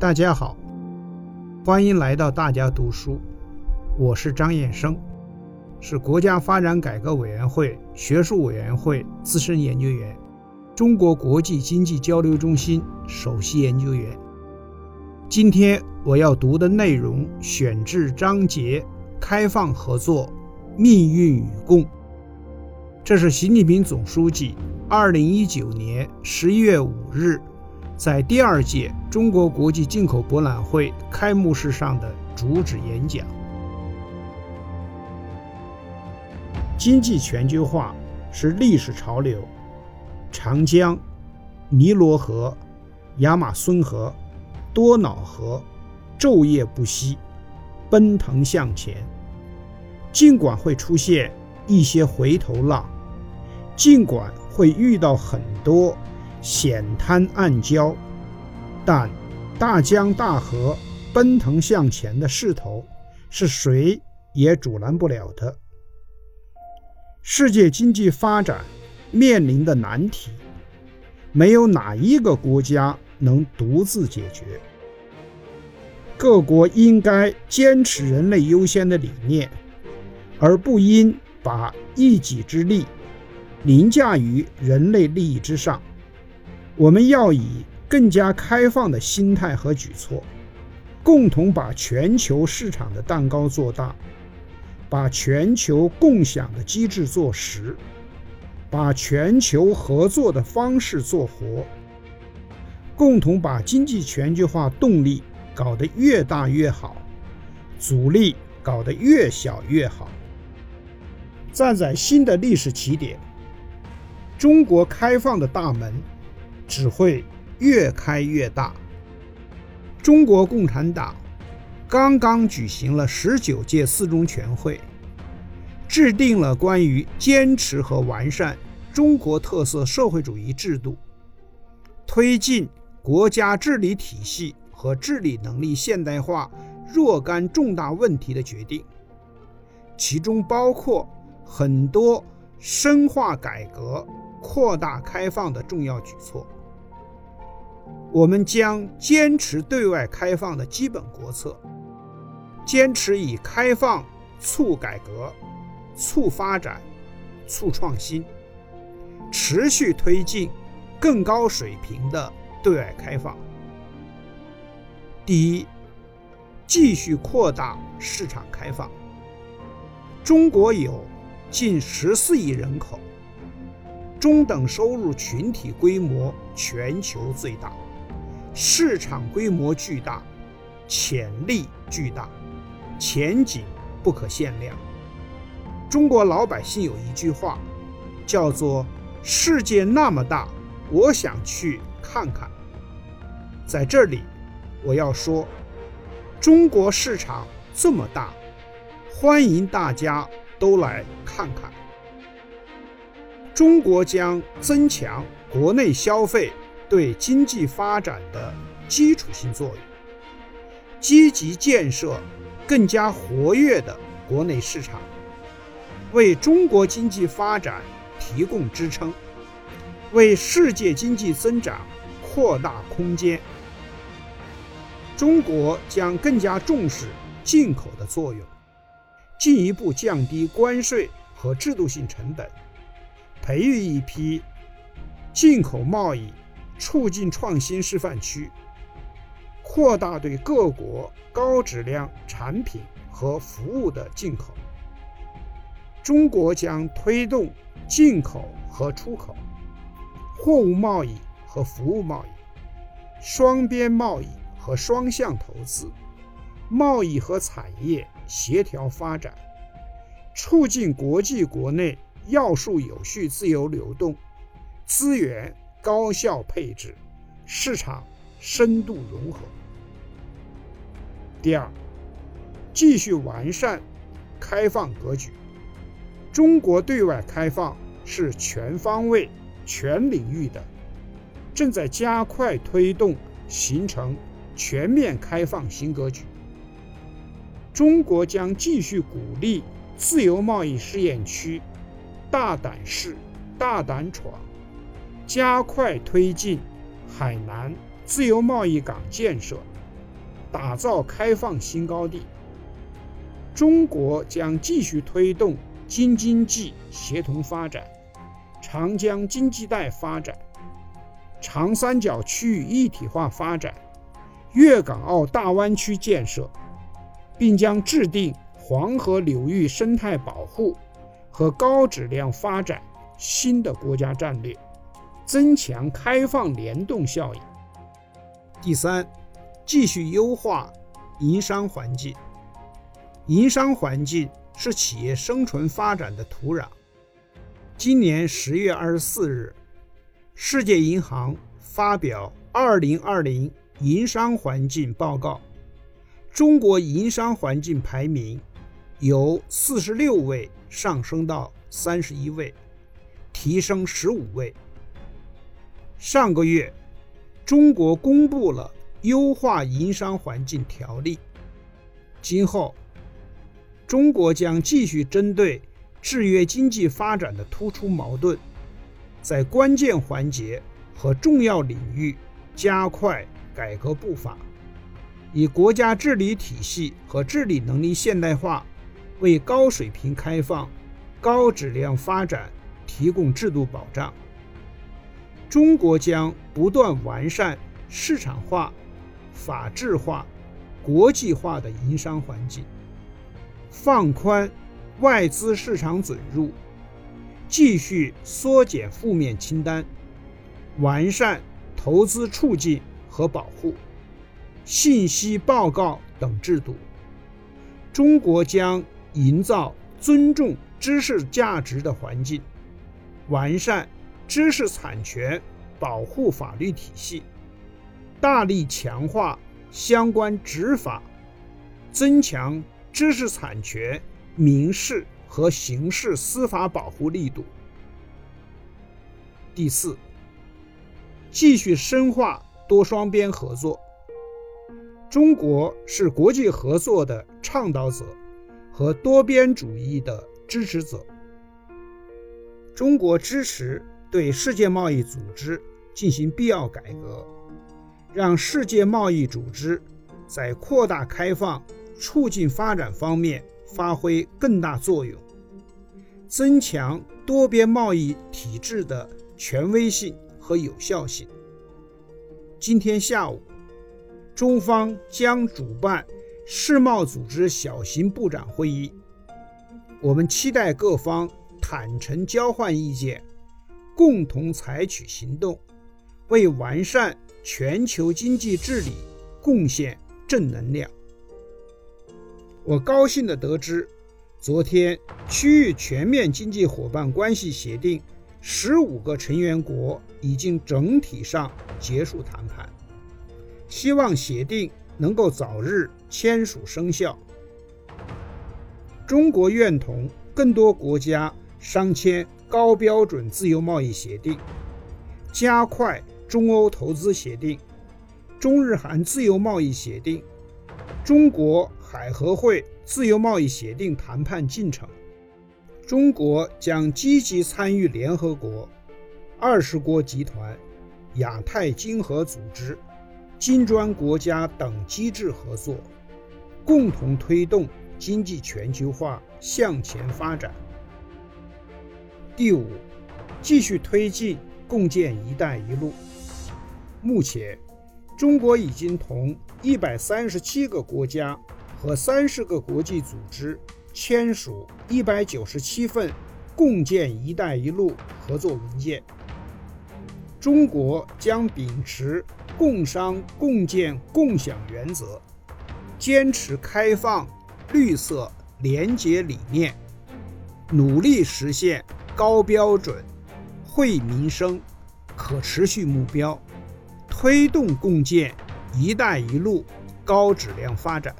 大家好，欢迎来到大家读书，我是张燕生，是国家发展改革委员会学术委员会资深研究员，中国国际经济交流中心首席研究员。今天我要读的内容选自章节“开放合作，命运与共”，这是习近平总书记二零一九年十一月五日。在第二届中国国际进口博览会开幕式上的主旨演讲。经济全球化是历史潮流，长江、尼罗河、亚马孙河、多瑙河昼夜不息，奔腾向前。尽管会出现一些回头浪，尽管会遇到很多。险滩暗礁，但大江大河奔腾向前的势头是谁也阻拦不了的。世界经济发展面临的难题，没有哪一个国家能独自解决。各国应该坚持人类优先的理念，而不应把一己之力凌驾于人类利益之上。我们要以更加开放的心态和举措，共同把全球市场的蛋糕做大，把全球共享的机制做实，把全球合作的方式做活，共同把经济全球化动力搞得越大越好，阻力搞得越小越好。站在新的历史起点，中国开放的大门。只会越开越大。中国共产党刚刚举行了十九届四中全会，制定了关于坚持和完善中国特色社会主义制度、推进国家治理体系和治理能力现代化若干重大问题的决定，其中包括很多深化改革、扩大开放的重要举措。我们将坚持对外开放的基本国策，坚持以开放促改革、促发展、促创新，持续推进更高水平的对外开放。第一，继续扩大市场开放。中国有近十四亿人口，中等收入群体规模全球最大。市场规模巨大，潜力巨大，前景不可限量。中国老百姓有一句话，叫做“世界那么大，我想去看看”。在这里，我要说，中国市场这么大，欢迎大家都来看看。中国将增强国内消费。对经济发展的基础性作用，积极建设更加活跃的国内市场，为中国经济发展提供支撑，为世界经济增长扩大空间。中国将更加重视进口的作用，进一步降低关税和制度性成本，培育一批进口贸易。促进创新示范区，扩大对各国高质量产品和服务的进口。中国将推动进口和出口、货物贸易和服务贸易、双边贸易和双向投资、贸易和产业协调发展，促进国际国内要素有序自由流动，资源。高效配置，市场深度融合。第二，继续完善开放格局。中国对外开放是全方位、全领域的，正在加快推动形成全面开放新格局。中国将继续鼓励自由贸易试验区，大胆试、大胆闯。加快推进海南自由贸易港建设，打造开放新高地。中国将继续推动京津冀协同发展、长江经济带发展、长三角区域一体化发展、粤港澳大湾区建设，并将制定黄河流域生态保护和高质量发展新的国家战略，增强开放联动效应。第三，继续优化营商环境。营商环境是企业生存发展的土壤。今年十月二十四日，世界银行发表《二零二零营商环境报告》，中国营商环境排名由四十六位上升到三十一位，提升十五位。上个月，中国公布了优化营商环境条例，今后。中国将继续针对制约经济发展的突出矛盾，在关键环节和重要领域加快改革步伐，以国家治理体系和治理能力现代化为高水平开放、高质量发展提供制度保障。中国将不断完善市场化、法治化、国际化的营商环境。放宽外资市场准入，继续缩减负面清单，完善投资促进和保护、信息报告等制度。中国将营造尊重知识价值的环境，完善知识产权保护法律体系，大力强化相关执法，增强。知识产权民事和刑事司法保护力度。第四，继续深化多双边合作。中国是国际合作的倡导者和多边主义的支持者。中国支持对世界贸易组织进行必要改革，让世界贸易组织在扩大开放。促进发展方面发挥更大作用，增强多边贸易体制的权威性和有效性。今天下午，中方将主办世贸组织小型部长会议，我们期待各方坦诚交换意见，共同采取行动，为完善全球经济治理贡献正能量。我高兴地得知，昨天区域全面经济伙伴关系协定十五个成员国已经整体上结束谈判，希望协定能够早日签署生效。中国愿同更多国家商签高标准自由贸易协定，加快中欧投资协定、中日韩自由贸易协定、中国。海合会自由贸易协定谈判进程，中国将积极参与联合国、二十国集团、亚太经合组织、金砖国家等机制合作，共同推动经济全球化向前发展。第五，继续推进共建“一带一路”。目前，中国已经同一百三十七个国家。和三十个国际组织签署一百九十七份共建“一带一路”合作文件。中国将秉持共商共建共享原则，坚持开放、绿色、廉洁理念，努力实现高标准、惠民生、可持续目标，推动共建“一带一路”高质量发展。